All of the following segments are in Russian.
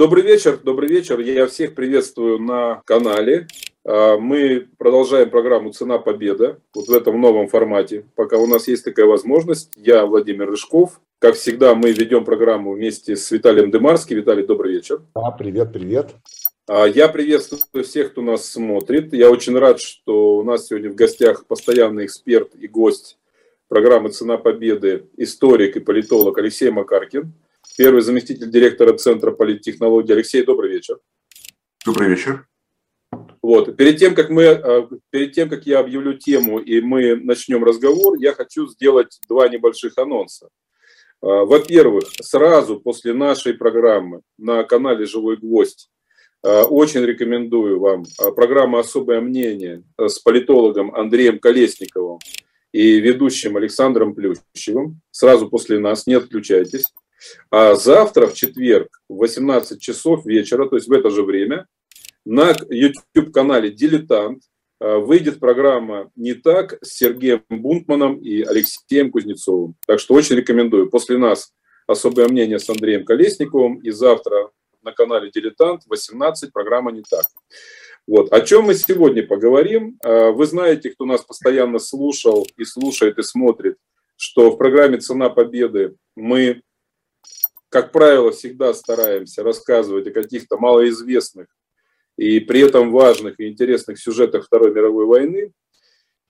Добрый вечер, добрый вечер. Я всех приветствую на канале. А, мы продолжаем программу «Цена победа» вот в этом новом формате. Пока у нас есть такая возможность, я Владимир Рыжков. Как всегда, мы ведем программу вместе с Виталием Демарским. Виталий, добрый вечер. Да, привет, привет. А, я приветствую всех, кто нас смотрит. Я очень рад, что у нас сегодня в гостях постоянный эксперт и гость программы «Цена победы», историк и политолог Алексей Макаркин первый заместитель директора Центра политтехнологий. Алексей, добрый вечер. Добрый вечер. Вот. Перед тем, как мы, э, перед тем, как я объявлю тему и мы начнем разговор, я хочу сделать два небольших анонса. Э, во-первых, сразу после нашей программы на канале «Живой гвоздь» э, очень рекомендую вам программу «Особое мнение» с политологом Андреем Колесниковым и ведущим Александром Плющевым. Сразу после нас, не отключайтесь. А завтра, в четверг, в 18 часов вечера, то есть в это же время, на YouTube-канале «Дилетант» а, выйдет программа «Не так» с Сергеем Бунтманом и Алексеем Кузнецовым. Так что очень рекомендую. После нас особое мнение с Андреем Колесниковым. И завтра на канале «Дилетант» 18 программа «Не так». Вот. О чем мы сегодня поговорим? А, вы знаете, кто нас постоянно слушал и слушает и смотрит, что в программе «Цена победы» мы как правило, всегда стараемся рассказывать о каких-то малоизвестных и при этом важных и интересных сюжетах Второй мировой войны.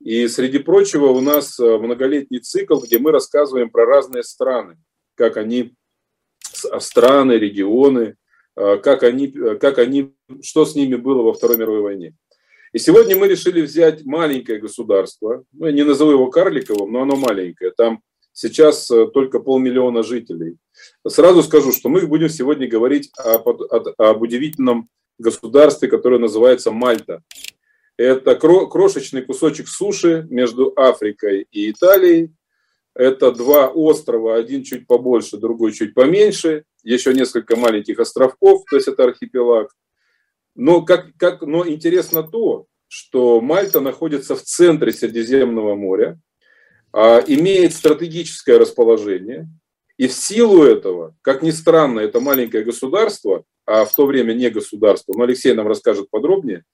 И среди прочего у нас э, многолетний цикл, где мы рассказываем про разные страны, как они, страны, регионы, э, как они, э, как они, что с ними было во Второй мировой войне. И сегодня мы решили взять маленькое государство, ну, я не назову его карликовым, но оно маленькое, там сейчас только полмиллиона жителей – Сразу скажу, что мы будем сегодня говорить об, об удивительном государстве, которое называется Мальта. Это крошечный кусочек суши между Африкой и Италией. Это два острова, один чуть побольше, другой чуть поменьше. Еще несколько маленьких островков, то есть это архипелаг. Но, как, как, но интересно то, что Мальта находится в центре Средиземного моря, имеет стратегическое расположение – и в силу этого, как ни странно, это маленькое государство, а в то время не государство, но Алексей нам расскажет подробнее,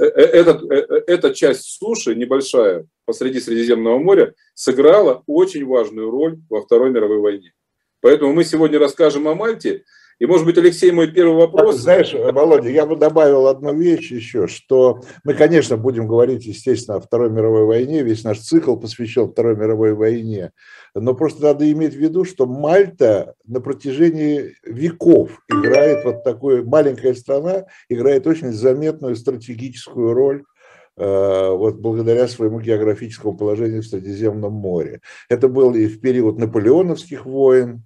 э, э, этот, э, эта часть суши, небольшая, посреди Средиземного моря, сыграла очень важную роль во Второй мировой войне. Поэтому мы сегодня расскажем о Мальте, и, может быть, Алексей, мой первый вопрос. Знаешь, Володя, я бы добавил одну вещь еще, что мы, конечно, будем говорить, естественно, о Второй мировой войне, весь наш цикл посвящен Второй мировой войне, но просто надо иметь в виду, что Мальта на протяжении веков играет вот такой, маленькая страна играет очень заметную стратегическую роль э, вот благодаря своему географическому положению в Средиземном море. Это было и в период наполеоновских войн,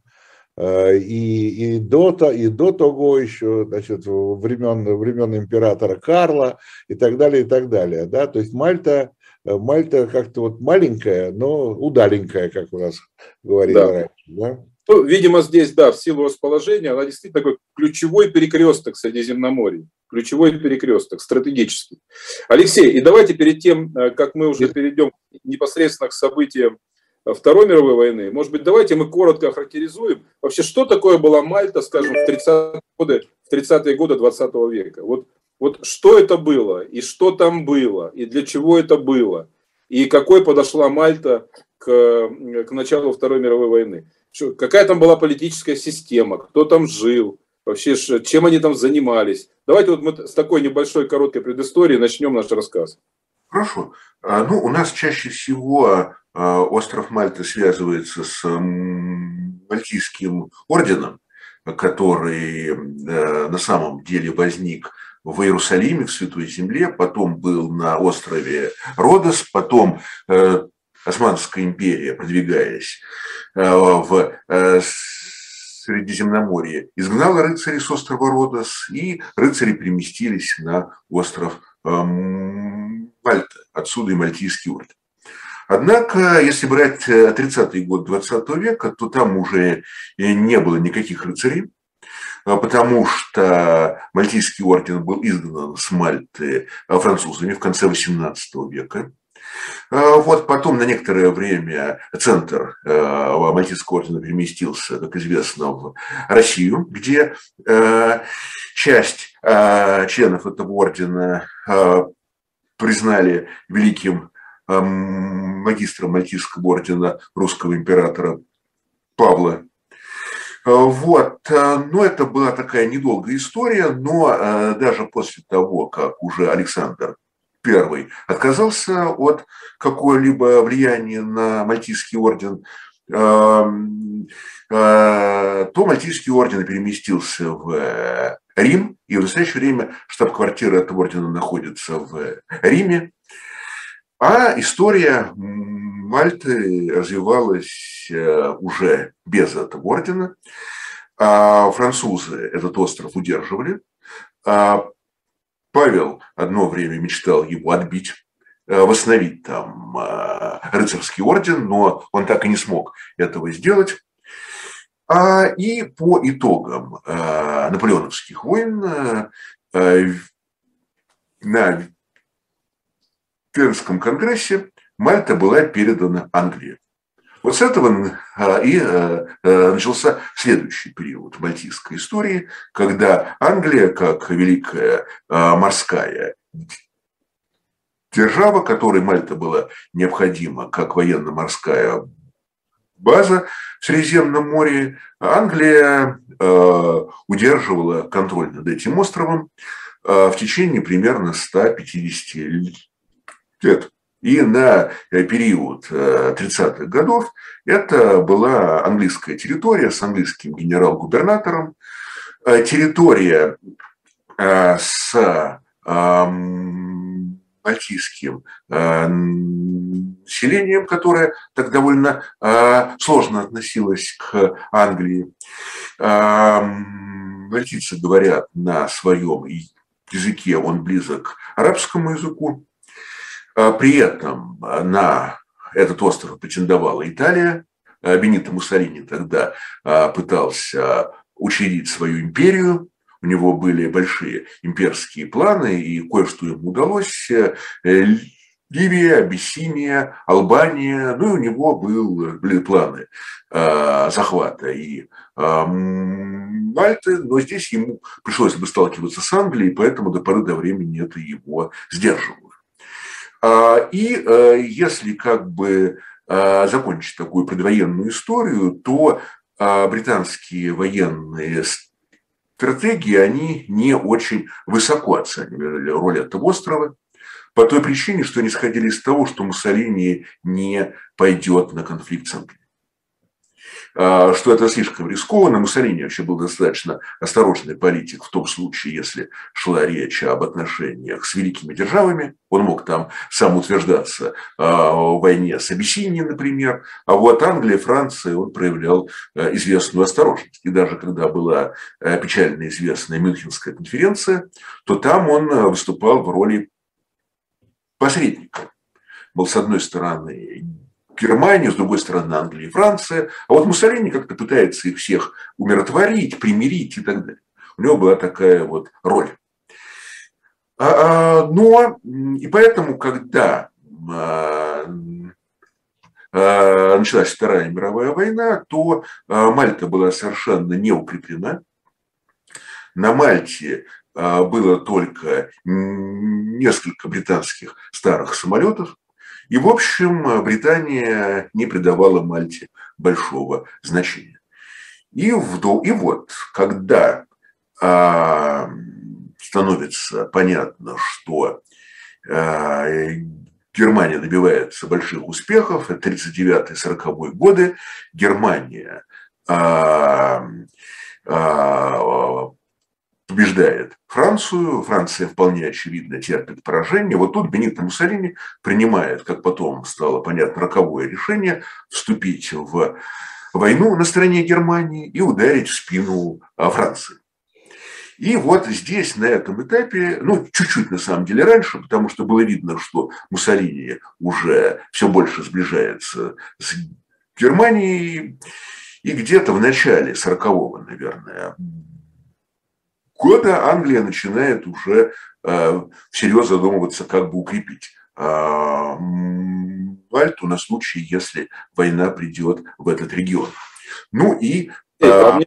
и, и, до, и до того еще, значит, времен, времен императора Карла и так далее, и так далее. Да? То есть Мальта, э, Мальта как-то вот маленькая, но удаленькая, как у нас говорили да. раньше. Да? Ну, видимо, здесь, да, в силу расположения, она действительно такой ключевой перекресток Средиземноморья. Ключевой перекресток, стратегический. Алексей, и давайте перед тем, э, как мы уже перейдем непосредственно к событиям Второй мировой войны. Может быть, давайте мы коротко охарактеризуем вообще, что такое была Мальта, скажем, в 30-е годы, в 30 годы 20 века. Вот, вот что это было, и что там было, и для чего это было, и какой подошла Мальта к, к началу Второй мировой войны. Какая там была политическая система, кто там жил, вообще чем они там занимались. Давайте вот мы с такой небольшой короткой предысторией начнем наш рассказ. Хорошо. А, ну, у нас чаще всего остров Мальта связывается с Мальтийским орденом, который э, на самом деле возник в Иерусалиме, в Святой Земле, потом был на острове Родос, потом э, Османская империя, продвигаясь э, в Средиземноморье, изгнала рыцарей с острова Родос, и рыцари переместились на остров Мальта, отсюда и Мальтийский орден. Однако, если брать 30-й э, год 20 века, то там уже э, не было никаких рыцарей, а потому что Мальтийский орден был изгнан с Мальты французами в конце XVIII века. Вот потом на некоторое время центр Мальтийского ордена переместился, как известно, в Россию, где часть членов этого ордена признали великим магистром Мальтийского ордена русского императора Павла Э, вот, э, ну это была такая недолгая история, но э, даже после того, как уже Александр I отказался от какого-либо влияния на Мальтийский орден, то Мальтийский орден переместился в Рим, и в настоящее время штаб-квартира этого ордена находится в Риме. А история Мальты развивалась э, уже без этого ордена. А французы этот остров удерживали. А Павел одно время мечтал его отбить, э, восстановить там э, рыцарский орден, но он так и не смог этого сделать. И по итогам наполеоновских войн на Венском конгрессе Мальта была передана Англии. Вот с этого а, и а, а, начался следующий период мальтийской истории, когда Англия, как великая морская держава, которой Мальта была необходима как военно-морская база в Средиземном море, Англия удерживала контроль над этим островом в течение примерно 150 лет. И на э, период 30-х э, годов это была английская территория с английским генерал-губернатором, э, территория с мальтийским населением, которое так довольно сложно относилось к Англии. Мальтийцы говорят на своем языке, он близок к арабскому языку. А при этом на этот остров претендовала Италия. А Бенито Муссолини тогда пытался учредить свою империю. У него были большие имперские планы, и кое-что ему удалось. Э, Ливия, Абиссиния, Албания, ну и у него был, были планы э, захвата и э, Мальты, но здесь ему пришлось бы сталкиваться с Англией, поэтому до поры до времени это его сдерживало. А, и э, если как бы э, закончить такую предвоенную историю, то э, британские военные стратегии, они не очень высоко оценивали роль этого острова, по той причине, что они исходили из того, что Муссолини не пойдет на конфликт с Англией. А, что это слишком рискованно. Муссолини вообще был достаточно осторожный политик в том случае, если шла речь об отношениях с великими державами. Он мог там сам утверждаться а, в войне с Абиссинией, например. А вот Англия, Франция, он проявлял а, известную осторожность. И даже когда была печально известная Мюнхенская конференция, то там он выступал в роли посредника. Был, с одной стороны, Германия, с другой стороны Англия и Франция. А вот Муссолини как-то пытается их всех умиротворить, примирить и так далее. У него была такая вот роль. А, а, но и поэтому, когда а, началась Вторая мировая война, то Мальта была совершенно не укреплена. На Мальте было только несколько британских старых самолетов, и, в общем, Британия не придавала Мальте большого значения. И, вдол... и вот, когда а, становится понятно, что а, Германия добивается больших успехов, это 39-40 годы, Германия а, а, побеждает Францию. Франция вполне очевидно терпит поражение. Вот тут Бенито Муссолини принимает, как потом стало понятно, роковое решение вступить в войну на стороне Германии и ударить в спину а, Франции. И вот здесь, на этом этапе, ну, чуть-чуть на самом деле раньше, потому что было видно, что Муссолини уже все больше сближается с Германией, и где-то в начале 40-го, наверное, года Англия начинает уже э, всерьез задумываться, как бы укрепить Мальту на случай, если война придет в этот регион. Ну и... А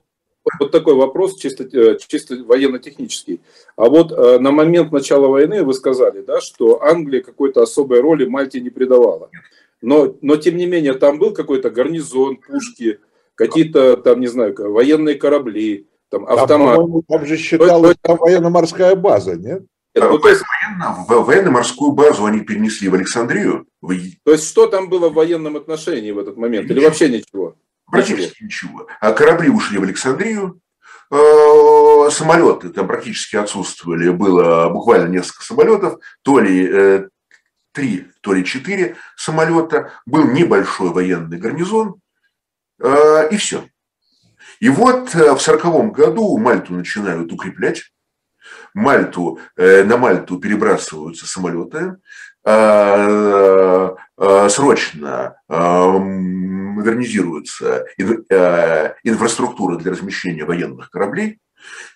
вот такой вопрос, чисто, э, чисто военно-технический. А вот э, на момент начала войны вы сказали, да, что Англия какой-то особой роли Мальте не придавала. Но, но тем не менее, там был какой-то гарнизон, пушки, какие-то там, не знаю, военные корабли, там автомат. Там, там же считалось там военно-морская база, нет? Нет, ну, то есть, военно, военно-морскую базу они перенесли в Александрию. То есть что там было в военном отношении в этот момент? Ничего. Или вообще ничего? Практически ничего. ничего. А корабли ушли в Александрию, э, самолеты там практически отсутствовали. Было буквально несколько самолетов, то ли э, три, то ли четыре самолета. Был небольшой военный гарнизон, э, и все. И вот в сороковом году Мальту начинают укреплять. Мальту, на Мальту перебрасываются самолеты, срочно модернизируется э, инфраструктура для размещения военных кораблей,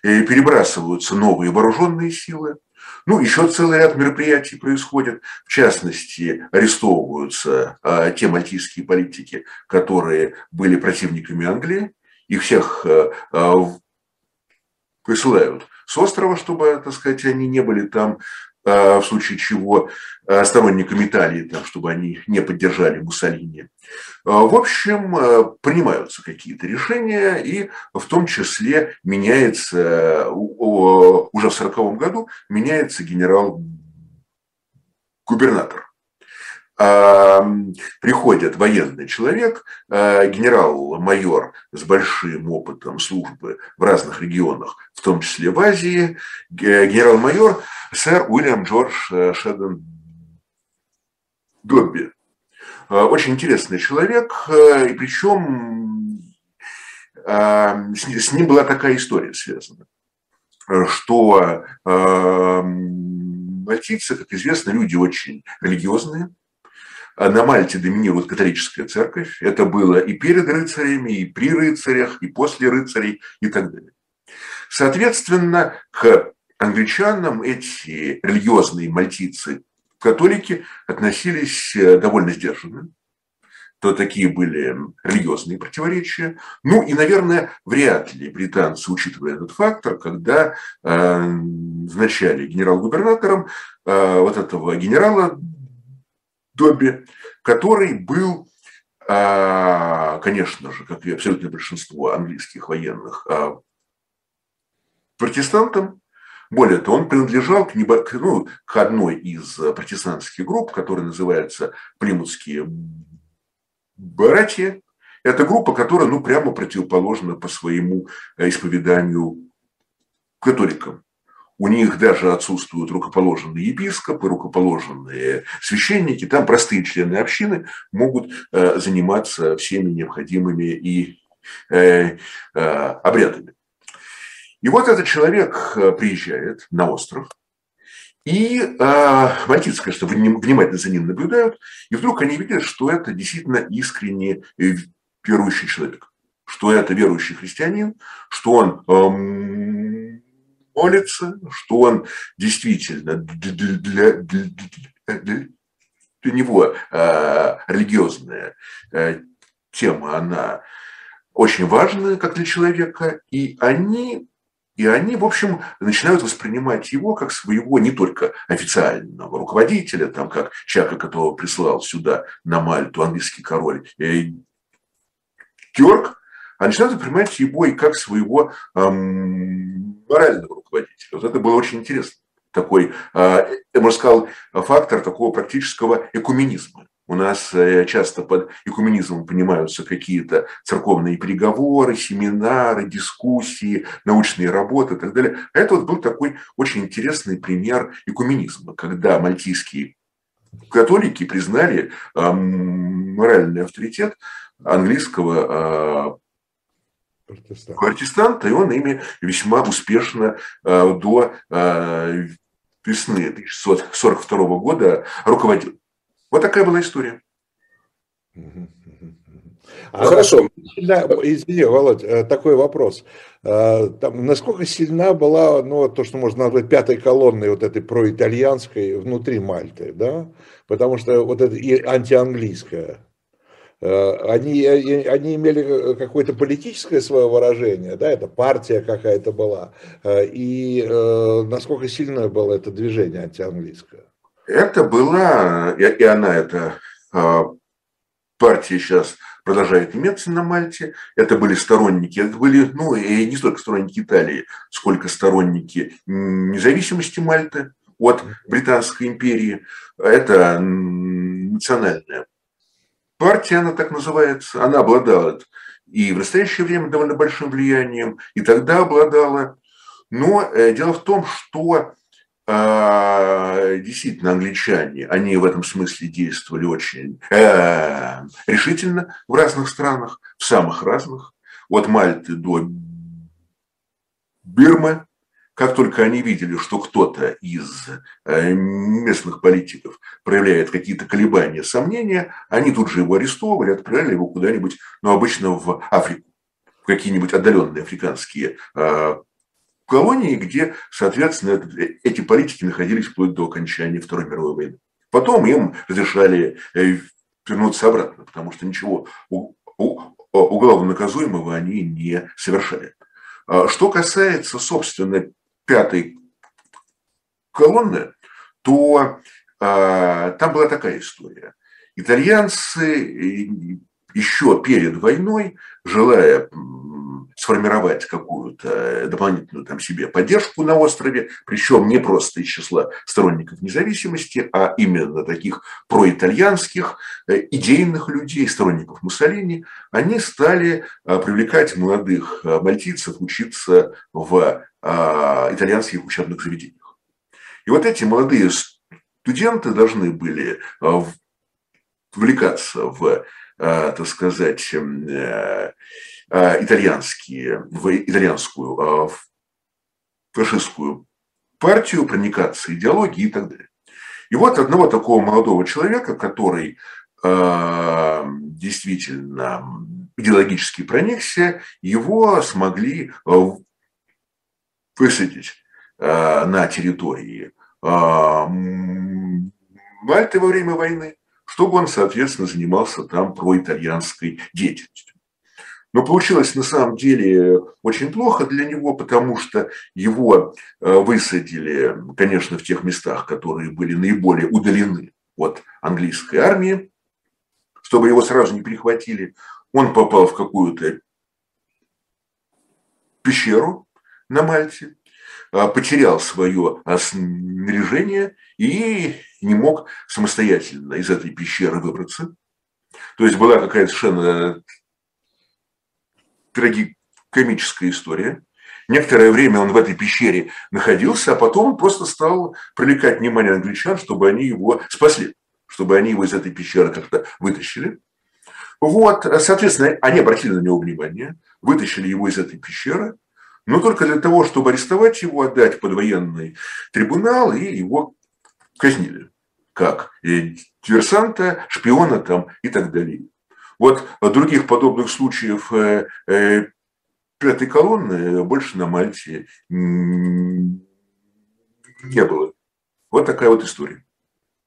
перебрасываются новые вооруженные силы, ну, еще целый ряд мероприятий происходит. В частности, арестовываются э, те мальтийские политики, которые были противниками Англии. Их всех э, присылают с острова, чтобы, так сказать, они не были там в случае чего сторонниками Италии, там, чтобы они не поддержали Муссолини. В общем, э, принимаются какие-то решения, и в том числе меняется, уже в 1940 году меняется генерал-губернатор. Приходит военный человек, а, генерал-майор с большим опытом службы в разных регионах, в том числе в Азии, генерал-майор сэр Уильям Джордж э, Шеддон Добби. Э, очень интересный человек, э, и причем э, с ним была такая история связана, что мальтийцы, как известно, люди очень религиозные, на Мальте доминирует католическая церковь. Это было и перед рыцарями, и при рыцарях, и после рыцарей, и так далее. Соответственно, к англичанам эти религиозные мальтийцы католики относились э, довольно сдержанно, то такие были религиозные противоречия. Ну и, наверное, вряд ли британцы, учитывая этот фактор, когда э, назначали генерал-губернатором э, вот этого генерала Добби, который был, э, конечно же, как и абсолютное большинство английских военных, э, протестантом, более того, он принадлежал к, небо... ну, к одной из протестантских групп, которая называется Плимутские братья. Это группа, которая ну, прямо противоположна по своему э, исповеданию католикам. У них даже отсутствуют рукоположенные епископы, рукоположенные священники. Там простые члены общины могут э, заниматься всеми необходимыми и обрядами. И вот этот человек э, приезжает на остров, и э, мальтийцы, конечно, внимательно за ним наблюдают, и вдруг они видят, что это действительно искренне верующий человек, что это верующий христианин, что он э, молится, что он действительно для, для, для, него э, религиозная э, тема, она очень важная, как для человека, и они и они, в общем, начинают воспринимать его как своего не только официального руководителя, там, как человека, которого прислал сюда на Мальту английский король э, Георг, а начинают воспринимать его и как своего эм, морального руководителя. Вот это было очень интересно. Такой, э, я бы сказал, фактор такого практического экуменизма. У нас э, часто под экуменизмом понимаются какие-то церковные переговоры, семинары, дискуссии, научные работы и так далее. А это вот был такой очень интересный пример экуменизма, когда мальтийские католики признали моральный авторитет английского протестанта. протестанта, и он ими весьма успешно а, до а, весны 1942 года руководил. Вот такая была история. А Хорошо. Сильна, извини, Володь, э, такой вопрос. Э, там, насколько сильна была, ну, то, что можно назвать пятой колонной вот этой проитальянской внутри Мальты, да? Потому что вот это и антианглийская. Э, они, они имели какое-то политическое свое выражение, да, это партия какая-то была, и насколько сильное было это движение антианглийское? Это была, и она, это партия сейчас продолжает иметься на Мальте. Это были сторонники, это были, ну, и не столько сторонники Италии, сколько сторонники независимости Мальты от Британской империи. Это национальная партия, она так называется. Она обладала и в настоящее время довольно большим влиянием, и тогда обладала. Но э, дело в том, что а, действительно англичане, они в этом смысле действовали очень э, решительно в разных странах, в самых разных, от Мальты до Бирмы. Как только они видели, что кто-то из э, местных политиков проявляет какие-то колебания, сомнения, они тут же его арестовывали, отправляли его куда-нибудь, ну, обычно в Африку, в какие-нибудь отдаленные африканские э, колонии, где, соответственно, эти политики находились вплоть до окончания Второй мировой войны. Потом им разрешали э, вернуться обратно, потому что ничего уголовно наказуемого они не совершали. А что касается, собственно, пятой колонны, то а, там была такая история. Итальянцы э, еще перед войной, желая сформировать какую-то дополнительную там себе поддержку на острове, причем не просто из числа сторонников независимости, а именно таких проитальянских, э, идейных людей, сторонников Муссолини, они стали э, привлекать молодых э, мальтийцев учиться в итальянских учебных заведениях. И вот эти молодые студенты должны были вовлекаться в, так сказать, Э, итальянские, в итальянскую э, фашистскую партию, проникаться идеологией и так далее. И вот одного такого молодого человека, который э, действительно идеологически проникся, его смогли высадить на территории Мальты во время войны, чтобы он, соответственно, занимался там проитальянской деятельностью. Но получилось на самом деле очень плохо для него, потому что его э, высадили, конечно, в тех местах, которые были наиболее удалены от английской армии, чтобы его сразу не перехватили. Он попал в какую-то пещеру на Мальте, потерял свое снаряжение и не мог самостоятельно из этой пещеры выбраться. То есть была какая-то совершенно трагикомическая история. Некоторое время он в этой пещере находился, а потом просто стал привлекать внимание англичан, чтобы они его спасли, чтобы они его из этой пещеры как-то вытащили. Вот, соответственно, они обратили на него внимание, вытащили его из этой пещеры, но только для того, чтобы арестовать его, отдать под военный трибунал и его казнили, как и диверсанта, шпиона там и так далее. Вот других подобных случаев э, э, пятой колонны больше на Мальте не было. Вот такая вот история.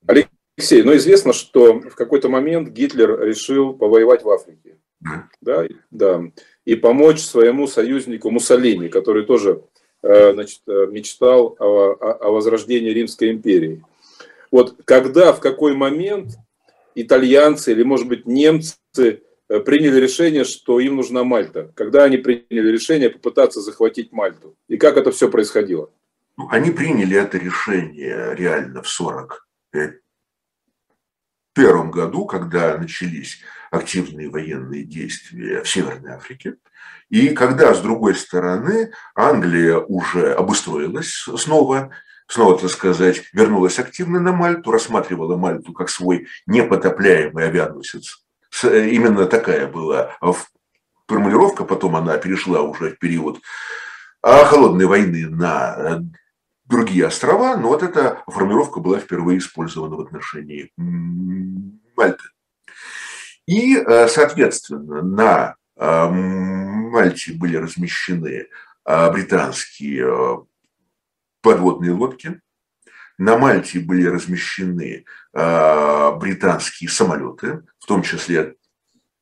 Алексей, ну известно, что в какой-то момент Гитлер решил повоевать в Африке. Да. Да, да, и помочь своему союзнику Муссолини, который тоже э, значит, мечтал о, о возрождении Римской империи. Вот когда, в какой момент итальянцы или, может быть, немцы э, приняли решение, что им нужна Мальта? Когда они приняли решение попытаться захватить Мальту? И как это все происходило? Ну, они приняли это решение реально в 40 первом году, когда начались активные военные действия в Северной Африке, и когда, с другой стороны, Англия уже обустроилась снова, снова, так сказать, вернулась активно на Мальту, рассматривала Мальту как свой непотопляемый авианосец. Э, именно такая была формулировка, потом она перешла уже в период а, холодной войны на э, другие острова, но вот эта формулировка была впервые использована в отношении Мальты. И, соответственно, на Мальте были размещены британские подводные лодки, на Мальте были размещены британские самолеты, в том числе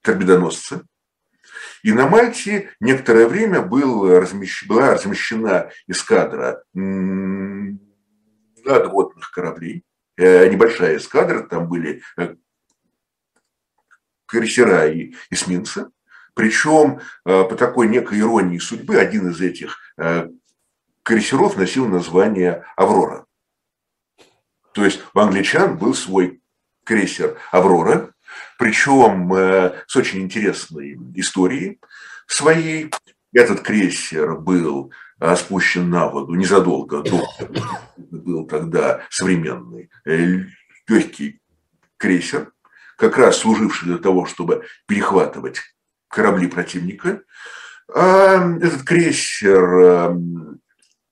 торпедоносцы. И на Мальте некоторое время был размещ... была размещена эскадра надводных кораблей, э, небольшая эскадра, там были э, крейсера и эсминцы. Причем э, по такой некой иронии судьбы один из этих крейсеров носил название «Аврора». То есть у англичан был свой крейсер «Аврора», причем с очень интересной историей своей. Этот крейсер был спущен на воду незадолго до был тогда современный э, легкий крейсер, как раз служивший для того, чтобы перехватывать корабли противника. А этот крейсер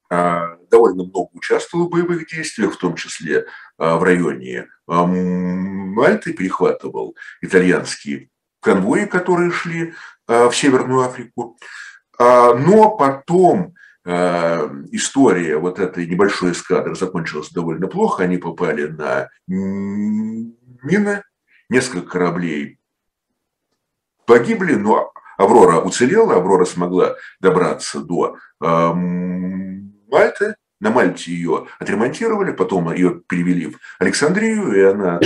довольно много участвовал в боевых действиях, в том числе в районе Мальты, перехватывал итальянские конвои, которые шли в Северную Африку. Но потом история вот этой небольшой эскадры закончилась довольно плохо. Они попали на мины, несколько кораблей погибли, но Аврора уцелела, Аврора смогла добраться до Мальты. На Мальте ее отремонтировали, потом ее перевели в Александрию, и она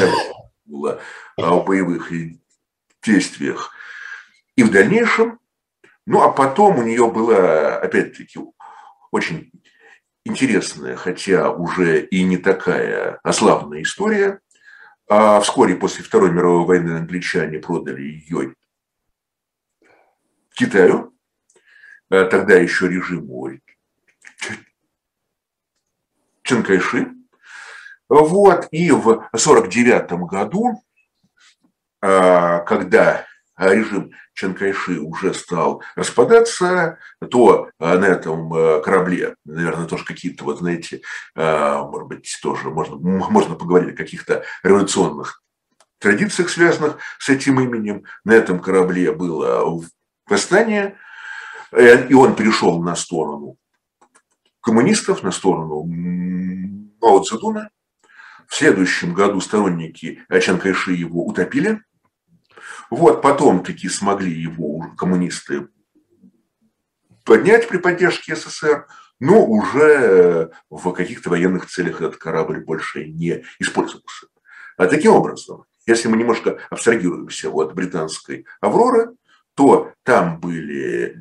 была в боевых действиях. И в дальнейшем, ну а потом у нее была, опять-таки, очень интересная, хотя уже и не такая ославная история. А вскоре после Второй мировой войны англичане продали ее Китаю, а тогда еще режиму Чанкайши. Вот, и в 1949 году, а, когда а режим Чанкайши уже стал распадаться, то а, на этом э, корабле, наверное, тоже какие-то, вот знаете, а, может быть, тоже можно, можно поговорить о каких-то революционных традициях, связанных с этим именем. На этом корабле было восстание, и он перешел на сторону коммунистов, на сторону Мао Цзэдуна. В следующем году сторонники Чан Кайши его утопили – вот потом таки смогли его коммунисты поднять при поддержке СССР, но уже в каких-то военных целях этот корабль больше не использовался. А таким образом, если мы немножко абстрагируемся от британской «Авроры», то там были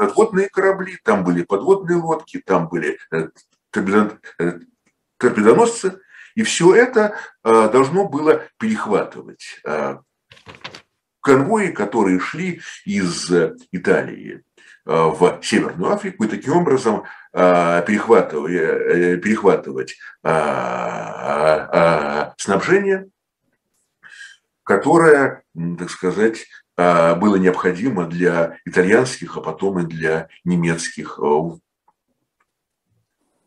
надводные корабли, там были подводные лодки, там были э, э, торпедоносцы, и все это э, должно было перехватывать конвои, которые шли из Италии в Северную Африку, и таким образом перехватывать, перехватывать снабжение, которое, так сказать, было необходимо для итальянских, а потом и для немецких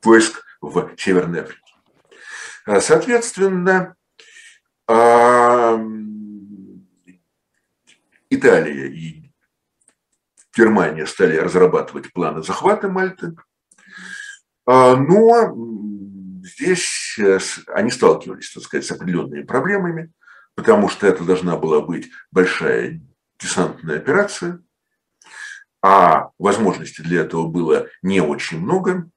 войск в Северной Африке. Э, соответственно, Италия и Германия стали разрабатывать планы захвата Мальты. А, но здесь э, они сталкивались, так сказать, с определенными проблемами, потому что это должна была быть большая десантная операция, а возможностей для этого было не очень много.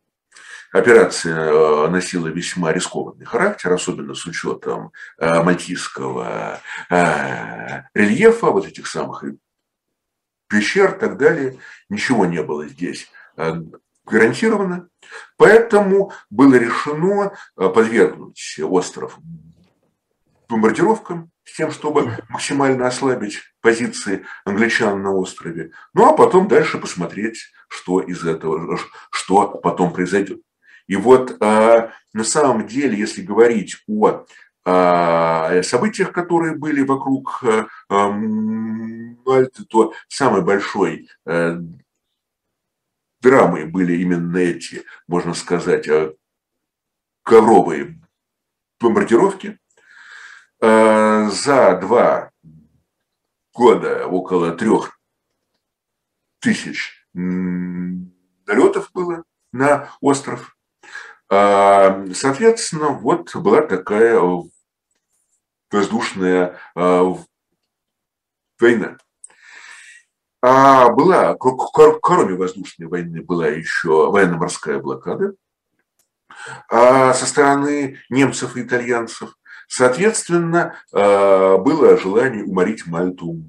Операция э, носила весьма рискованный характер, особенно с учетом э, мальтийского э, рельефа, вот этих самых пещер и так далее. Ничего не было здесь гарантировано. Поэтому было решено подвергнуть остров бомбардировкам с тем, чтобы максимально ослабить позиции англичан на острове. Ну а потом дальше посмотреть, что из этого, что потом произойдет. И вот а, на самом деле, если говорить о а, событиях, которые были вокруг а, Мальты, то самой большой э, драмой были именно эти, можно сказать, ковровые бомбардировки. За два года около трех тысяч налетов было на остров. Соответственно, вот была такая воздушная война. А была, кроме воздушной войны, была еще военно-морская блокада а со стороны немцев и итальянцев. Соответственно, а, было желание уморить Мальту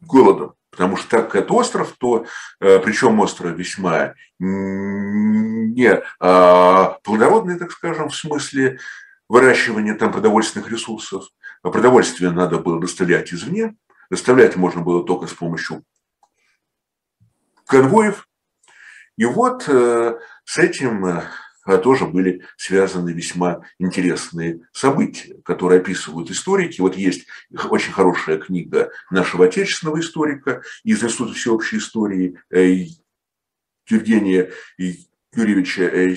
голодом. Потому что так как это остров, то а, причем остров весьма не а, плодородный, так скажем, в смысле выращивания там продовольственных ресурсов. Продовольствие надо было доставлять извне. Доставлять можно было только с помощью конвоев. И вот э, с этим э, тоже были связаны весьма интересные события, которые описывают историки. Вот есть очень хорошая книга нашего отечественного историка из Института всеобщей истории э, Евгения Юрьевича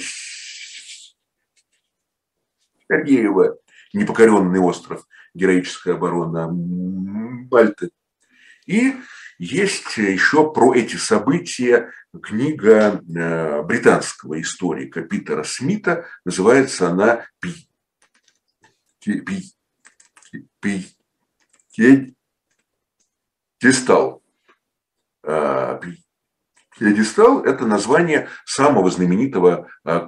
Сергеева «Непокоренный остров. Героическая оборона Мальты». И есть еще про эти события книга э, британского историка Питера Смита. Называется она «Пьедестал». Э, «Пьедестал» – это название самого знаменитого э,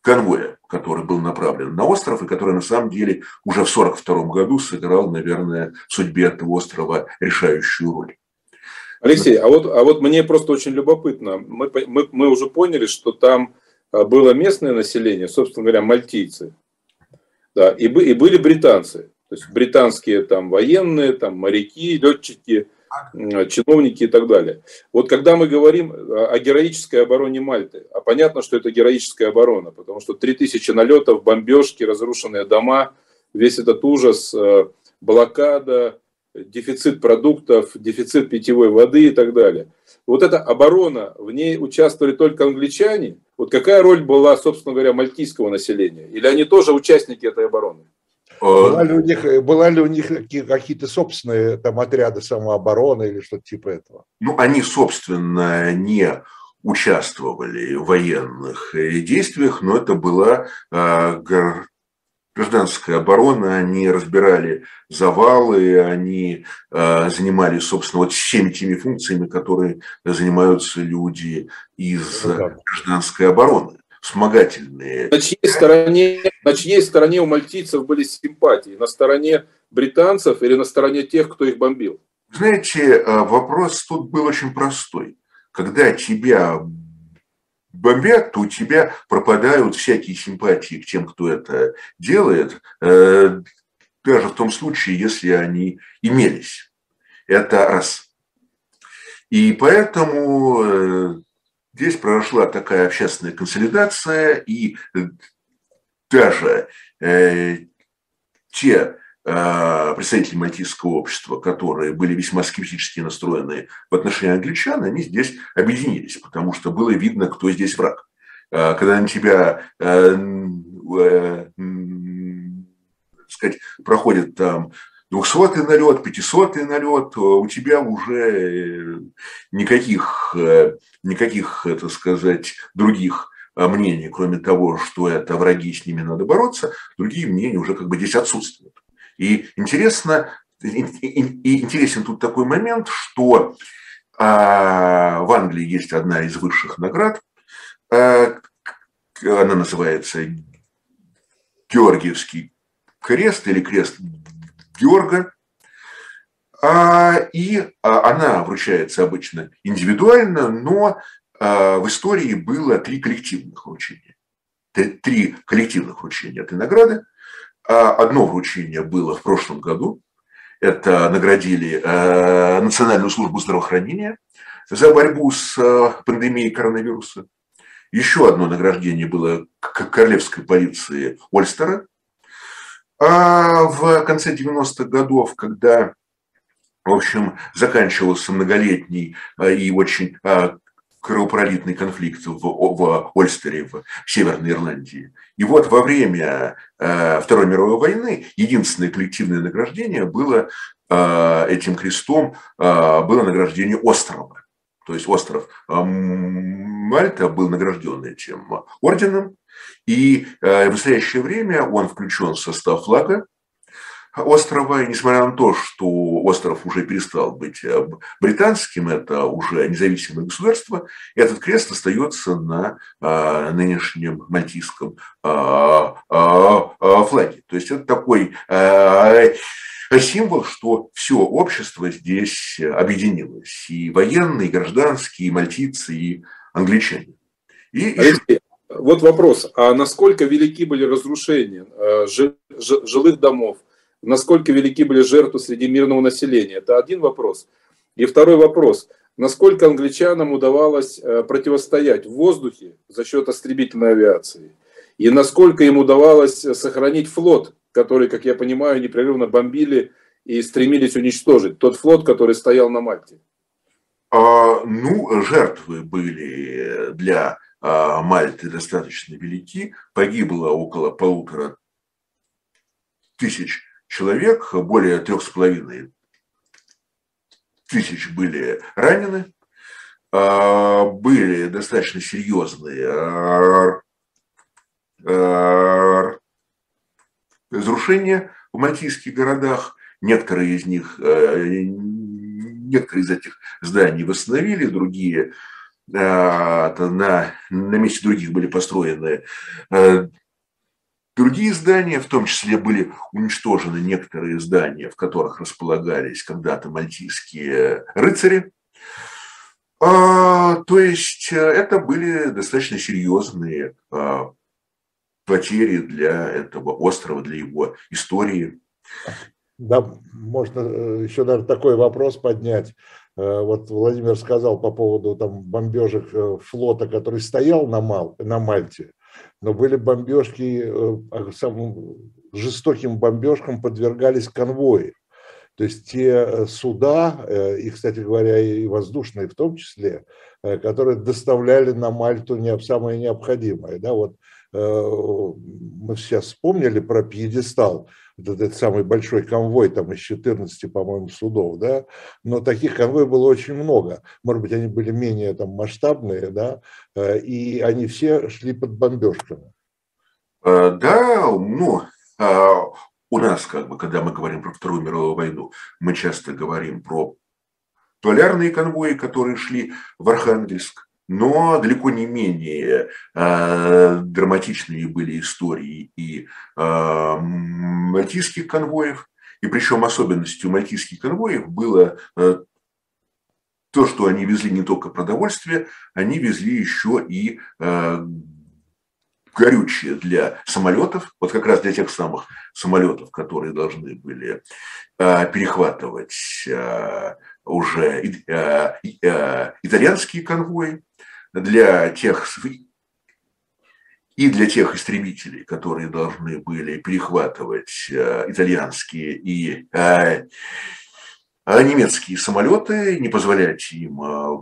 конвоя, который был направлен на остров и который на самом деле уже в 1942 году сыграл, наверное, в судьбе этого острова решающую роль. Алексей, а вот, а вот мне просто очень любопытно. Мы, мы, мы уже поняли, что там а, было местное население, собственно говоря, мальтийцы. Да, и, и были британцы. То есть британские там военные, там моряки, летчики, чиновники и так далее. Вот когда мы говорим о героической обороне Мальты, а понятно, что это героическая оборона, потому что 3000 налетов, бомбежки, разрушенные дома, весь этот ужас, э, блокада, дефицит продуктов, дефицит питьевой воды и так далее. Вот эта оборона, в ней участвовали только англичане. Вот какая роль была, собственно говоря, мальтийского населения? Или они тоже участники этой обороны? Была ли у них, была ли у них какие-то собственные там отряды самообороны или что-то типа этого? Ну, они, собственно, не участвовали в военных э, действиях, но это была а, гражданская оборона, они разбирали завалы, они э, занимались, собственно, вот всеми теми функциями, которые занимаются люди из ну, гражданской обороны вспомогательные. На чьей, стороне, на чьей стороне у мальтийцев были симпатии? На стороне британцев или на стороне тех, кто их бомбил? Знаете, э, вопрос тут был очень простой. Когда тебя бомбят, то у тебя пропадают всякие симпатии к тем, кто это делает, э, даже в том случае, если они имелись. Это раз. И поэтому э, здесь прошла такая общественная консолидация, и даже э, те Э, представители мальтийского общества, которые были весьма скептически настроены в отношении англичан, они здесь объединились, потому что было видно, кто здесь враг. Э, когда на тебя э, сказать, проходит там 200 налет, 500 налет, у тебя уже никаких, никаких, это сказать, других мнений, кроме того, что это враги, с ними надо бороться, другие мнения уже как бы здесь отсутствуют. И интересно, и интересен тут такой момент, что а, в Англии есть одна из высших наград, а, она называется Георгиевский крест или крест Георга, а, и она вручается обычно индивидуально, но в истории было три коллективных вручения. Три коллективных вручения этой награды. А одно вручение было в прошлом году. Это наградили э, Национальную службу здравоохранения за борьбу с э, пандемией коронавируса. Еще одно награждение было королевской полиции Ольстера. А в конце 90-х годов, когда, в общем, заканчивался многолетний э, и очень кровопролитный конфликт в, в Ольстере, в Северной Ирландии. И вот во время э, Второй мировой войны единственное коллективное награждение было э, этим крестом, э, было награждение острова. То есть остров э, Мальта был награжден этим орденом, и э, в настоящее время он включен в состав флага острова, и несмотря на то, что остров уже перестал быть э, британским, это уже независимое государство, этот крест остается на а, нынешнем мальтийском а, а, флаге. То есть это такой символ, что все общество здесь объединилось. И военные, и гражданские, и мальтийцы, и англичане. И а вот вопрос, а насколько велики были разрушения э, жилых домов, насколько велики были жертвы среди мирного населения. Это один вопрос. И второй вопрос. Насколько англичанам удавалось э, противостоять в воздухе за счет истребительной авиации? И насколько им удавалось сохранить флот, который, как я понимаю, непрерывно бомбили и стремились уничтожить? Тот флот, который стоял на Мальте. А, ну, жертвы были для а, Мальты достаточно велики. Погибло около полутора тысяч человек, более трех с половиной тысяч были ранены, а, были достаточно серьезные а, а, разрушения в мальтийских городах. Некоторые из них, некоторые из этих зданий восстановили, другие на, на месте других были построены Другие здания, в том числе были уничтожены некоторые здания, в которых располагались когда-то мальтийские рыцари. А, то есть э, это были достаточно серьезные а, потери для этого острова, для его истории. Да, можно э, еще даже такой вопрос поднять. Э, вот Владимир сказал по поводу там бомбежек флота, который стоял на, Мал, на Мальте но были бомбежки, э, а самым жестоким бомбежкам подвергались конвои. То есть те э, суда, э, и, кстати говоря, и воздушные в том числе, которые доставляли на Мальту не самое необходимое. Да, вот мы сейчас вспомнили про пьедестал, вот этот самый большой конвой, там из 14, по-моему, судов, да, но таких конвоев было очень много. Может быть, они были менее там масштабные, да, э, и они все шли под бомбежками. Э, да, ну, а, у нас, как бы, когда мы говорим про Вторую мировую войну, мы часто говорим про полярные конвои, которые шли в Архангельск, но далеко не менее э, драматичные были истории и э, мальтийских конвоев, и причем особенностью мальтийских конвоев было э, то, что они везли не только продовольствие, они везли еще и э, горючее для самолетов, вот как раз для тех самых самолетов, которые должны были э, перехватывать э, уже э, э, итальянские конвои для тех и для тех истребителей, которые должны были перехватывать э, итальянские и э, а немецкие самолеты, не позволять им э,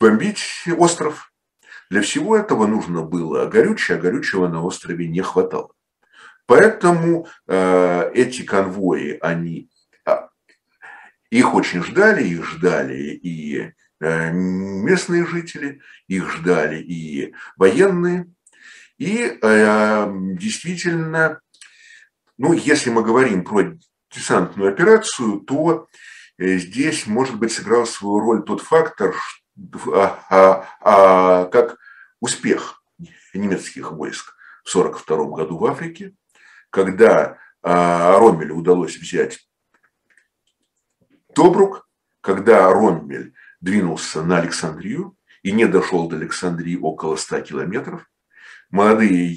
бомбить остров. Для всего этого нужно было горючее, а горючего на острове не хватало. Поэтому эти конвои, они а, их очень ждали, их ждали и местные жители, их ждали и военные. И э, действительно, ну, если мы говорим про десантную операцию, то э, здесь, может быть, сыграл свою роль тот фактор, а, а, а, как успех немецких войск в 1942 году в Африке, когда а, Роммелю удалось взять Тобрук, когда Роммель двинулся на Александрию и не дошел до Александрии около 100 километров. Молодые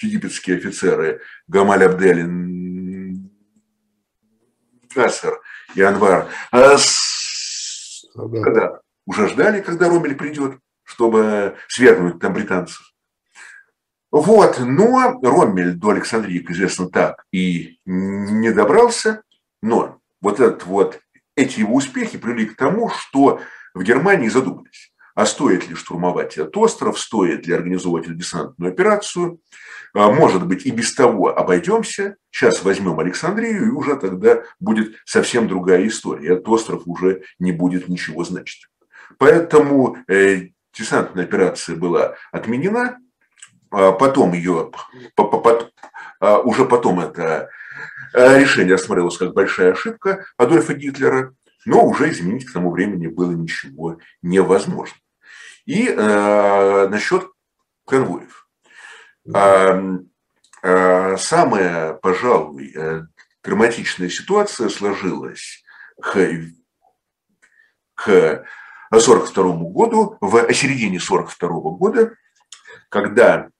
египетские офицеры Гамаль Абделин, Насер и Анвар а когда уже ждали, когда Ромель придет, чтобы свергнуть там британцев. Вот, но Роммель до Александрии, как известно, так и не добрался, но вот этот вот эти его успехи привели к тому, что в Германии задумались, а стоит ли штурмовать этот остров, стоит ли организовывать десантную операцию. А, может быть, и без того обойдемся. Сейчас возьмем Александрию, и уже тогда будет совсем другая история. Этот остров уже не будет ничего значить. Поэтому э, десантная операция была отменена, потом ее, уже потом это э, решение рассмотрелось как большая ошибка Адольфа Гитлера, но уже изменить к тому времени было ничего невозможно. И э, насчет конвоев. Э, э, самая, пожалуй, э, драматичная ситуация сложилась к, к 1942 году, в середине 1942 года, когда а,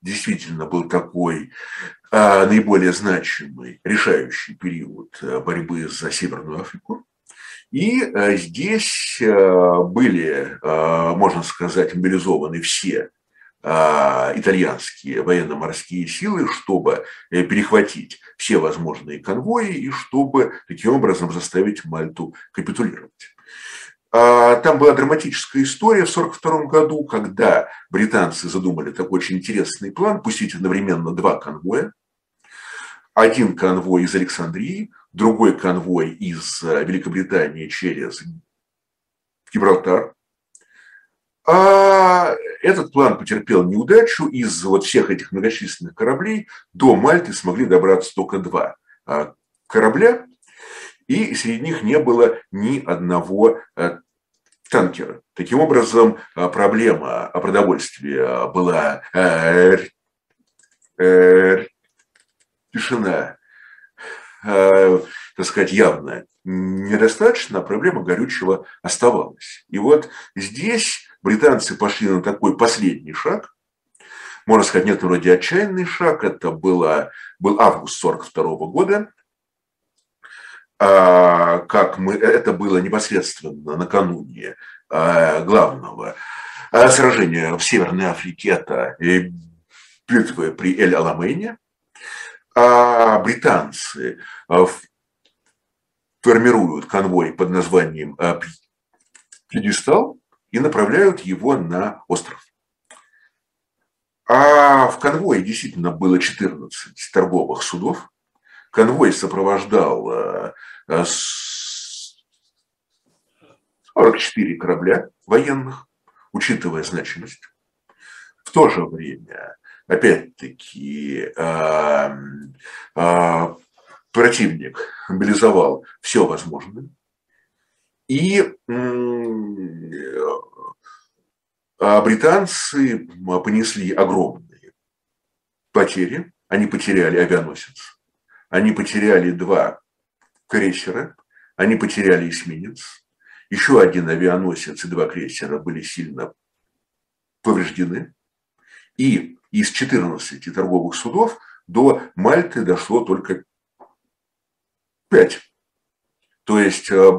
действительно был такой а, наиболее значимый, решающий период э, борьбы за Северную Африку. И э, здесь э, были, можно сказать, мобилизованы все итальянские военно-морские силы, чтобы перехватить все возможные конвои и чтобы таким образом заставить Мальту капитулировать. А, там была драматическая история в 1942 году, когда британцы задумали такой очень интересный план пустить одновременно два конвоя. Один конвой из Александрии, другой конвой из э, Великобритании через Гибралтар. А этот план потерпел неудачу. Из вот всех этих многочисленных кораблей до Мальты смогли добраться только два а, корабля и среди них не было ни одного э, танкера. Таким образом, э, проблема о продовольствии была э, решена, так сказать, явно недостаточно, а проблема горючего оставалась. И вот здесь британцы пошли на такой последний шаг, можно сказать, нет вроде отчаянный шаг, это было, был август 1942 года, как мы, это было непосредственно накануне а, главного а, сражения в Северной Африке, это битвы при Эль-Аламейне, а британцы формируют конвой под названием «Пьедестал» и направляют его на остров. А в конвое действительно было 14 торговых судов, Конвой сопровождал 44 э, корабля военных, учитывая значимость. В то же время, опять-таки, э, э, противник мобилизовал все возможное. И британцы понесли огромные потери. Они потеряли авианосец, они потеряли два крейсера, они потеряли эсминец, еще один авианосец и два крейсера были сильно повреждены. И из 14 торговых судов до Мальты дошло только 5. То есть э,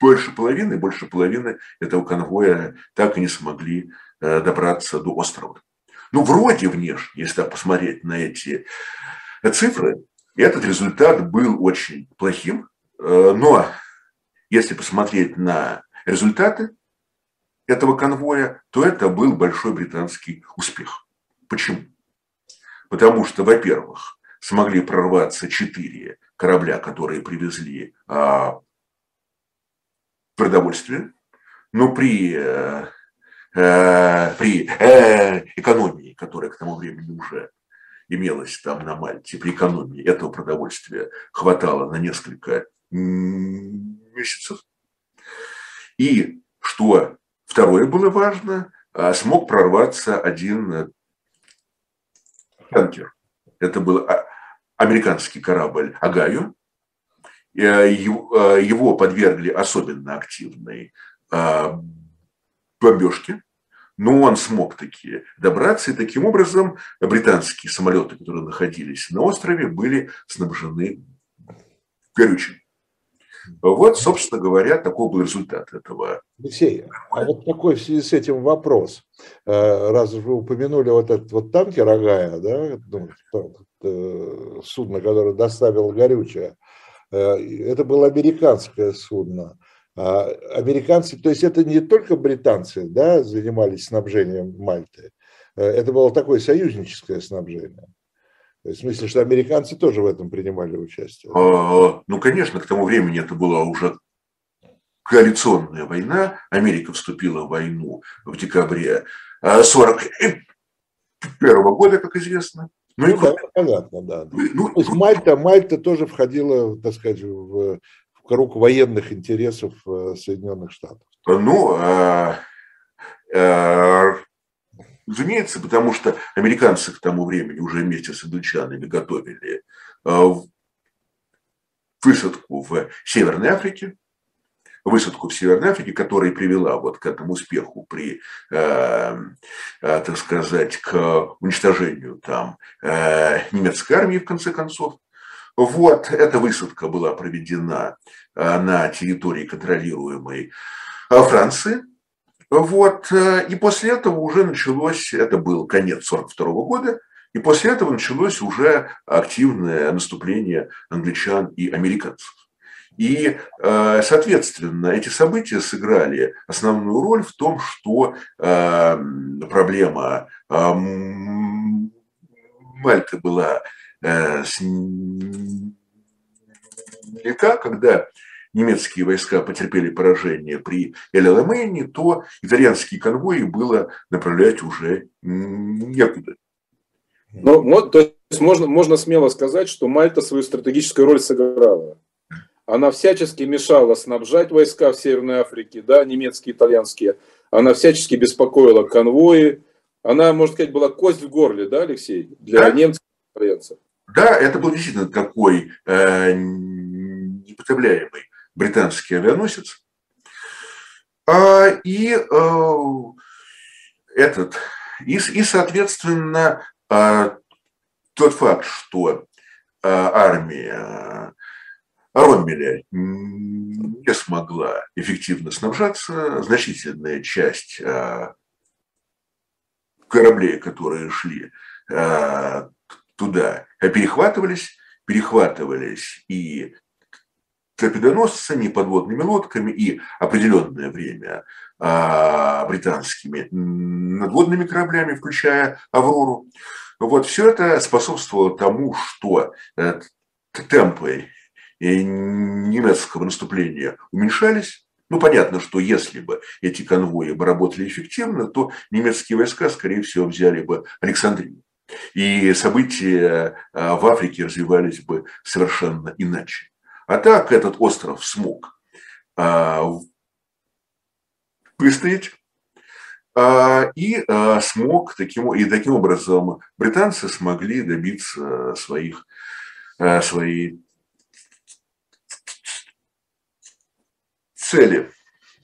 больше половины, больше половины этого конвоя так и не смогли э, добраться до острова. Ну, вроде внешне, если так посмотреть на эти цифры, этот результат был очень плохим, э, но если посмотреть на результаты этого конвоя, то это был большой британский успех. Почему? Потому что, во-первых, смогли прорваться четыре корабля, которые привезли а, продовольствие, но при, э, э, при экономии, которая к тому времени уже имелось там на Мальте при экономии этого продовольствия хватало на несколько месяцев. И что второе было важно, а, смог прорваться один танкер. Это был а, американский корабль «Агаю». А, его подвергли особенно активной бомбежке но он смог таки добраться, и таким образом британские самолеты, которые находились на острове, были снабжены горючим. Вот, собственно говоря, такой был результат этого. Алексей, а вот такой в связи с этим вопрос. Э, раз вы упомянули вот этот вот танкер Агая, да, ну, э, судно, которое доставило горючее, э, это было американское судно. А американцы, то есть это не только британцы да, занимались снабжением Мальты, э, это было такое союзническое снабжение. В смысле, что американцы тоже в этом принимали участие. А, ну, конечно, к тому времени это была уже коалиционная война. Америка вступила в войну в декабре 1941 а, года, как известно. Ну, ну да, понятно, да. Ну, То есть Мальта, Мальта тоже входила, так сказать, в круг военных интересов э, Соединенных Штатов. Ну, а, а, разумеется, потому что американцы к тому времени уже вместе с англичанами готовили а, высадку в Северной Африке, высадку в Северной Африке, которая привела вот к этому успеху при, э, э, так сказать, к уничтожению там э, немецкой армии в конце концов. Вот эта высадка была проведена э, на территории контролируемой э, Франции. Вот, э, и после этого уже началось, это был конец 1942 года, и после этого началось уже активное наступление англичан и американцев. И, соответственно, эти события сыграли основную роль в том, что проблема Мальты была снята, когда немецкие войска потерпели поражение при Эль-Аламейне, то итальянские конвои было направлять уже некуда. Ну, то есть можно, можно смело сказать, что Мальта свою стратегическую роль сыграла она всячески мешала снабжать войска в Северной Африке, да, немецкие, итальянские. Она всячески беспокоила конвои. Она, можно сказать, была кость в горле, да, Алексей, для да? немцев и итальянцев. Да, это был действительно такой э, непотребляемый британский авианосец. А, и э, этот, и, и соответственно, э, тот факт, что э, армия Роммеля не смогла эффективно снабжаться. Значительная часть а, кораблей, которые шли а, туда, перехватывались, перехватывались и торпедоносцами, подводными лодками и определенное время а, британскими надводными кораблями, включая «Аврору». Вот все это способствовало тому, что э, темпы немецкого наступления уменьшались. Ну, понятно, что если бы эти конвои бы работали эффективно, то немецкие войска, скорее всего, взяли бы Александрию. И события а, в Африке развивались бы совершенно иначе. А так этот остров смог а, выстоять, а, и смог таким, и таким образом британцы смогли добиться своих, своей цели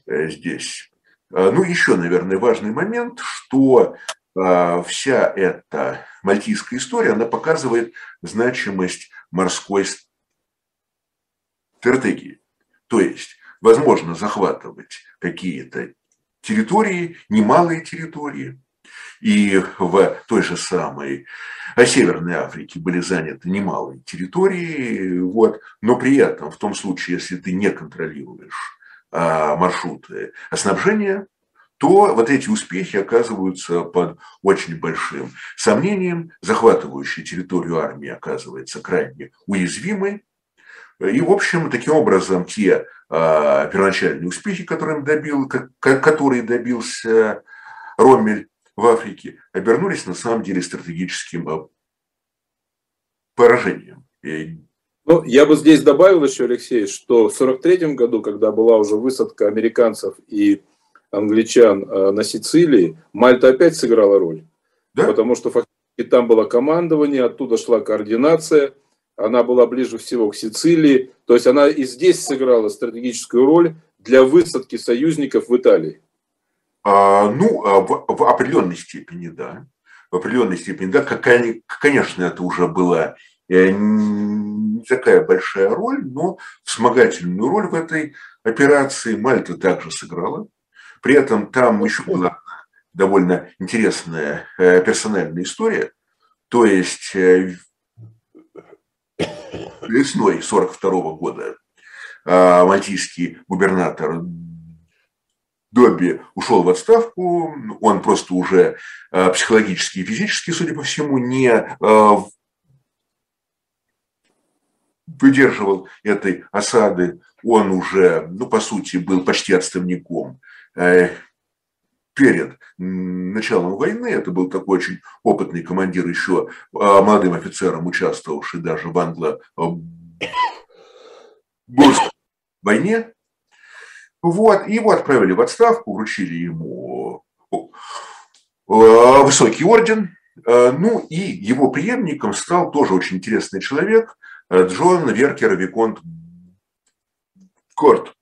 э, здесь. Ну, еще, наверное, важный момент, что вся эта мальтийская история, она показывает значимость морской стратегии. То есть, возможно захватывать какие-то территории, немалые территории. И в той же самой Северной Африке были заняты немалые территории. Вот. Но при этом, в том случае, если ты не контролируешь а, маршруты снабжения, то вот эти успехи оказываются под очень большим сомнением. Захватывающая территорию армии оказывается крайне уязвимой. И, в общем, таким образом, те а, первоначальные успехи, которым добил, которые добился Роммель в Африке, обернулись на самом деле стратегическим а, поражением. Ну, я бы здесь добавил еще, Алексей, что в 1943 году, когда была уже высадка американцев и англичан э, на Сицилии, Мальта опять сыграла роль. Да? Потому что фактически там было командование, оттуда шла координация, она была ближе всего к Сицилии. То есть она и здесь сыграла стратегическую роль для высадки союзников в Италии. А, ну, а в, в определенной степени, да. В определенной степени, да. Какая, конечно, это уже была э, не такая большая роль, но вспомогательную роль в этой операции Мальта также сыграла. При этом там еще была довольно интересная э, персональная история. То есть э, весной 1942 года мальтийский губернатор Добби ушел в отставку, он просто уже психологически и физически, судя по всему, не выдерживал этой осады, он уже, ну, по сути, был почти отставником э, перед началом войны. Это был такой очень опытный командир, еще а, молодым офицером, участвовавший даже в англо войне. Вот, и его отправили в отставку, вручили ему э, высокий орден. Э, ну и его преемником стал тоже очень интересный человек, Э, Джон Веркер Виконт Корт.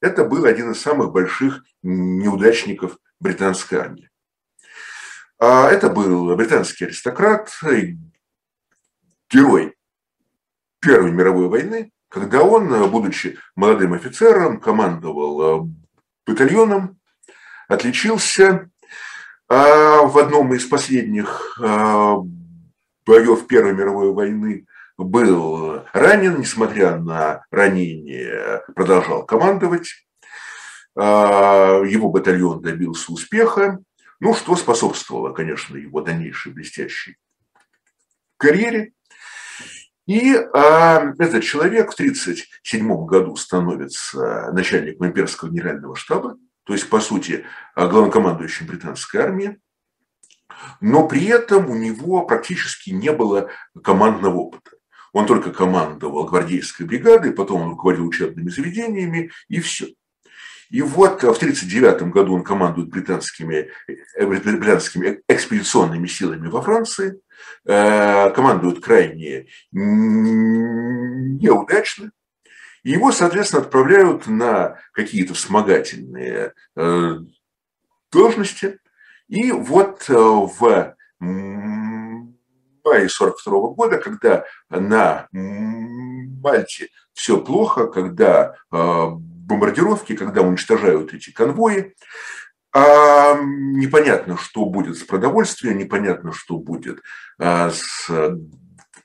Это был один из самых больших неудачников британской армии. А это был британский аристократ, герой Первой мировой войны, когда он, будучи молодым офицером, командовал э, батальоном, отличился а в одном из последних боев Первой мировой войны был ранен, несмотря на ранение, продолжал командовать. А, его батальон добился успеха, ну, что способствовало, конечно, его дальнейшей блестящей карьере. И а, этот человек в 1937 году становится начальником имперского генерального штаба, то есть, по сути, главнокомандующим британской армии, но при этом у него практически не было командного опыта. Он только командовал гвардейской бригадой, потом он руководил учебными заведениями, и все. И вот в 1939 году он командует британскими, э, британскими экспедиционными силами во Франции, э, командует крайне неудачно. И его, соответственно, отправляют на какие-то вспомогательные э, должности. И вот в мае 1942 года, когда на Мальте все плохо, когда а, бомбардировки, когда уничтожают эти конвои, а непонятно, что будет с продовольствием, непонятно, что будет а, с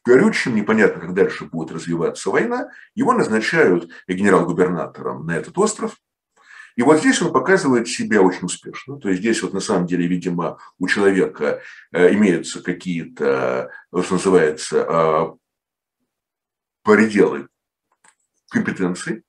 горючим, непонятно, как дальше будет развиваться война. Его назначают генерал-губернатором на этот остров. И вот здесь он показывает себя очень успешно. То есть здесь вот на самом деле, видимо, у человека э, имеются какие-то, что называется, а, пределы компетенции.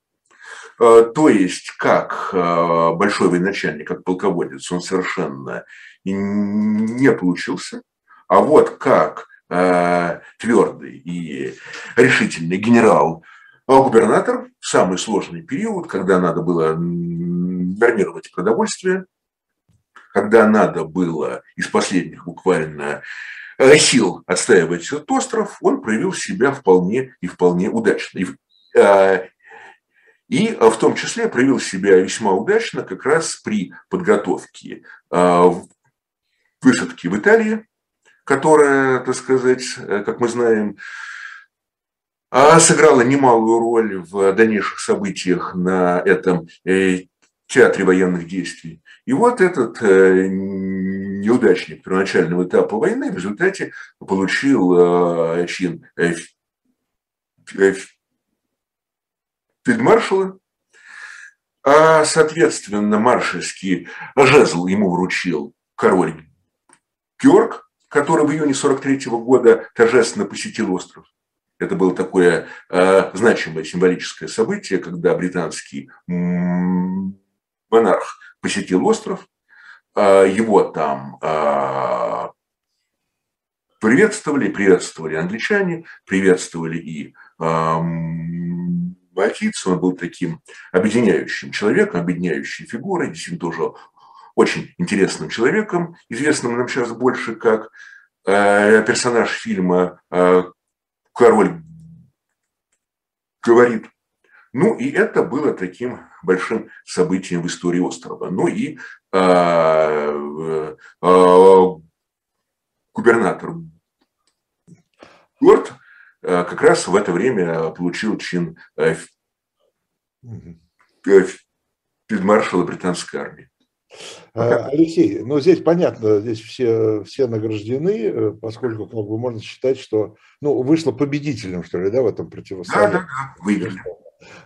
Э, то есть, как э, большой военачальник, как полководец, он совершенно не получился. А вот как твердый и решительный генерал губернатор в самый сложный период, когда надо было нормировать продовольствие, когда надо было из последних буквально э, сил отстаивать этот остров, он проявил себя вполне и вполне удачно. И, э, и в том числе проявил себя весьма удачно как раз при подготовке э, высадки в Италии, которая, так сказать, как мы знаем, сыграла немалую роль в дальнейших событиях на этом театре военных действий. И вот этот э, неудачник первоначального этапа войны в результате получил э, чин фельдмаршала, а, соответственно, маршальский жезл ему вручил король Георг, который в июне 43 года торжественно посетил остров. Это было такое э, значимое символическое событие, когда британский монарх посетил остров, а, его там а, приветствовали, приветствовали англичане, приветствовали и а, мальтийцы. Он был таким объединяющим человеком, объединяющей фигурой, действительно тоже очень интересным человеком, известным нам сейчас больше как персонаж фильма «Король говорит». Ну и это было таким большим событием в истории острова. Ну и э, э, губернатор Горд э, как раз в это время получил чин э, фельдмаршала британской армии. А, Алексей, ну здесь понятно, здесь все, все награждены, э, поскольку как бы можно считать, что ну, вышло победителем, что ли, да, в этом противостоянии. Да, да, да, выиграли.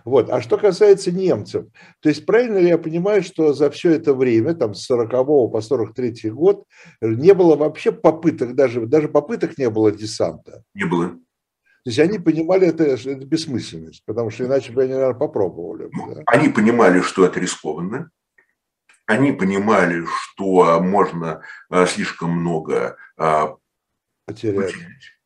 Вот. А что касается немцев, то есть правильно ли я понимаю, что за все это время, там с 40 по 43 год, не было вообще попыток, даже, даже попыток не было десанта? Не было. То есть они понимали это, это бессмысленность, потому что иначе бы они, наверное, попробовали. Ну, да? Они понимали, что это рискованно. Они понимали, что можно а, слишком много а, потерять. потерять.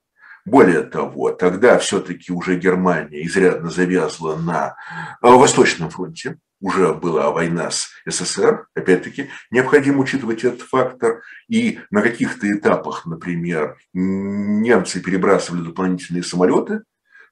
Более того, тогда все-таки уже Германия изрядно завязла на э, Восточном фронте, уже была война с СССР, опять-таки, необходимо учитывать этот фактор. И на каких-то этапах, например, немцы перебрасывали дополнительные самолеты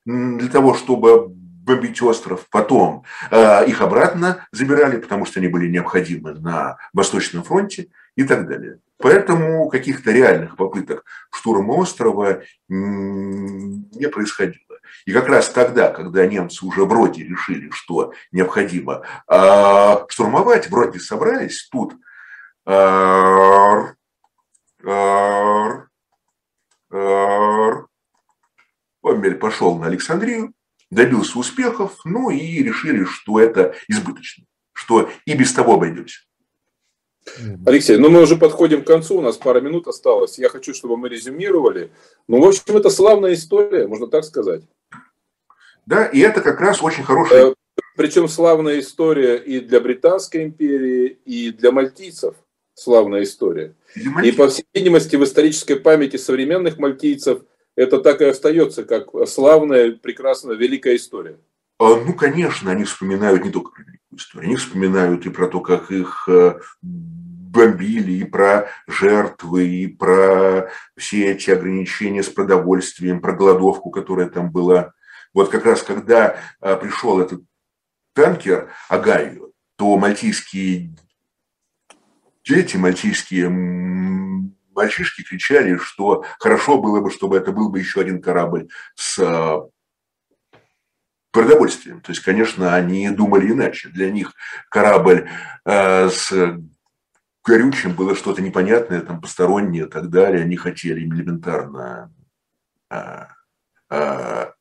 для того, чтобы бомбить остров. Потом э, их обратно забирали, потому что они были необходимы на Восточном фронте и так далее. Поэтому каких-то реальных попыток штурма острова не происходило. И как раз тогда, когда немцы уже вроде решили, что необходимо э, штурмовать, вроде собрались, тут э, пошел на Александрию, добился успехов, ну и решили, что это избыточно, что и без того обойдемся. Алексей, ну мы уже подходим к концу, у нас пара минут осталось. Я хочу, чтобы мы резюмировали. Ну, в общем, это славная история, можно так сказать. Да, и это как раз очень хорошая... Э, причем славная история и для Британской империи, и для мальтийцев. Славная история. И, по всей видимости, в исторической памяти современных мальтийцев это так и остается, как славная, прекрасная, великая история. А, ну, конечно, они вспоминают не только историю, они вспоминают и про то, как их э, бомбили, и про жертвы, и про все эти ограничения с продовольствием, про голодовку, которая там была. Вот как раз когда э, пришел этот танкер Агаю, то мальтийские дети, мальтийские мальчишки кричали, что хорошо было бы, чтобы это был бы еще один корабль с э, продовольствием. То есть, конечно, они думали иначе. Для них корабль э, с горючим было что-то непонятное, там, постороннее и так далее. Они хотели элементарно э, э,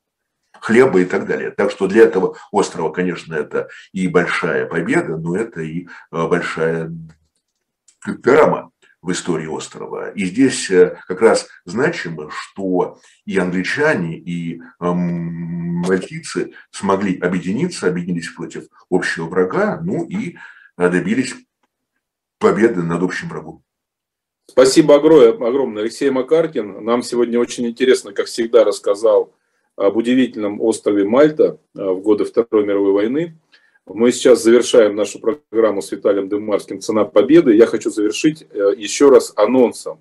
хлеба и так далее. Так что для этого острова, конечно, это и большая победа, но это и э, большая драма в истории острова. И здесь э, как раз значимо, что и англичане, и мальтийцы смогли объединиться, объединились против общего врага, ну и э, добились победы над общим врагом. Спасибо огромное, Алексей Макаркин. Нам сегодня очень интересно, как всегда, рассказал об удивительном острове Мальта э, в годы Второй мировой войны. Мы сейчас завершаем нашу программу с Виталием Дымарским «Цена победы». Я хочу завершить э, еще раз анонсом.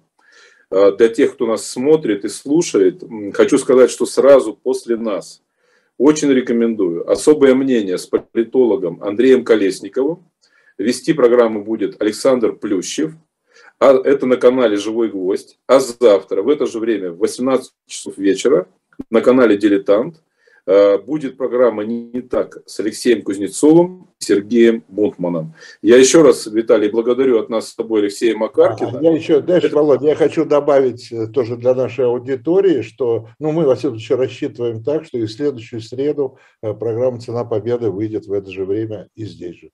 Э, для тех, кто нас смотрит и слушает, хочу сказать, что сразу после нас очень рекомендую особое мнение с политологом Андреем Колесниковым. Вести программу будет Александр Плющев. А это на канале «Живой гвоздь». А завтра в это же время в 18 часов вечера на канале «Дилетант» будет программа «Не так» с Алексеем Кузнецовым и Сергеем Бунтманом. Я еще раз, Виталий, благодарю от нас с тобой Алексея Макаркина. Я еще, дальше, Это... Володя, я хочу добавить э, тоже для нашей аудитории, что ну, мы, во всяком случае, рассчитываем так, что и в следующую среду э, программа «Цена победы» выйдет в это же время и здесь же.